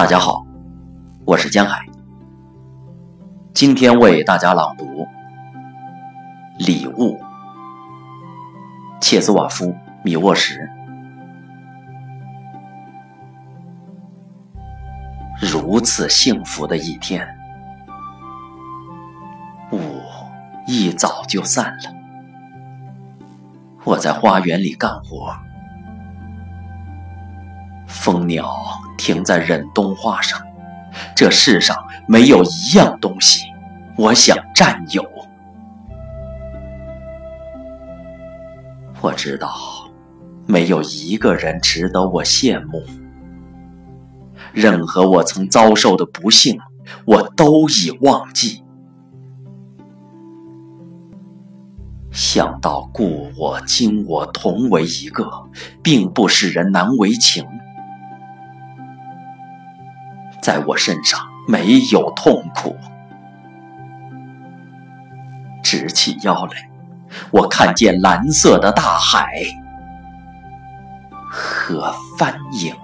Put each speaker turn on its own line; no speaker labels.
大家好，我是江海。今天为大家朗读《礼物》，切斯瓦夫·米沃什。如此幸福的一天，雾一早就散了。我在花园里干活，蜂鸟停在忍冬花上。这世上没有一样东西，我想占有。我知道，没有一个人值得我羡慕。任何我曾遭受的不幸，我都已忘记。想到故我、今我同为一个，并不使人难为情。在我身上没有痛苦。直起腰来，我看见蓝色的大海和帆影。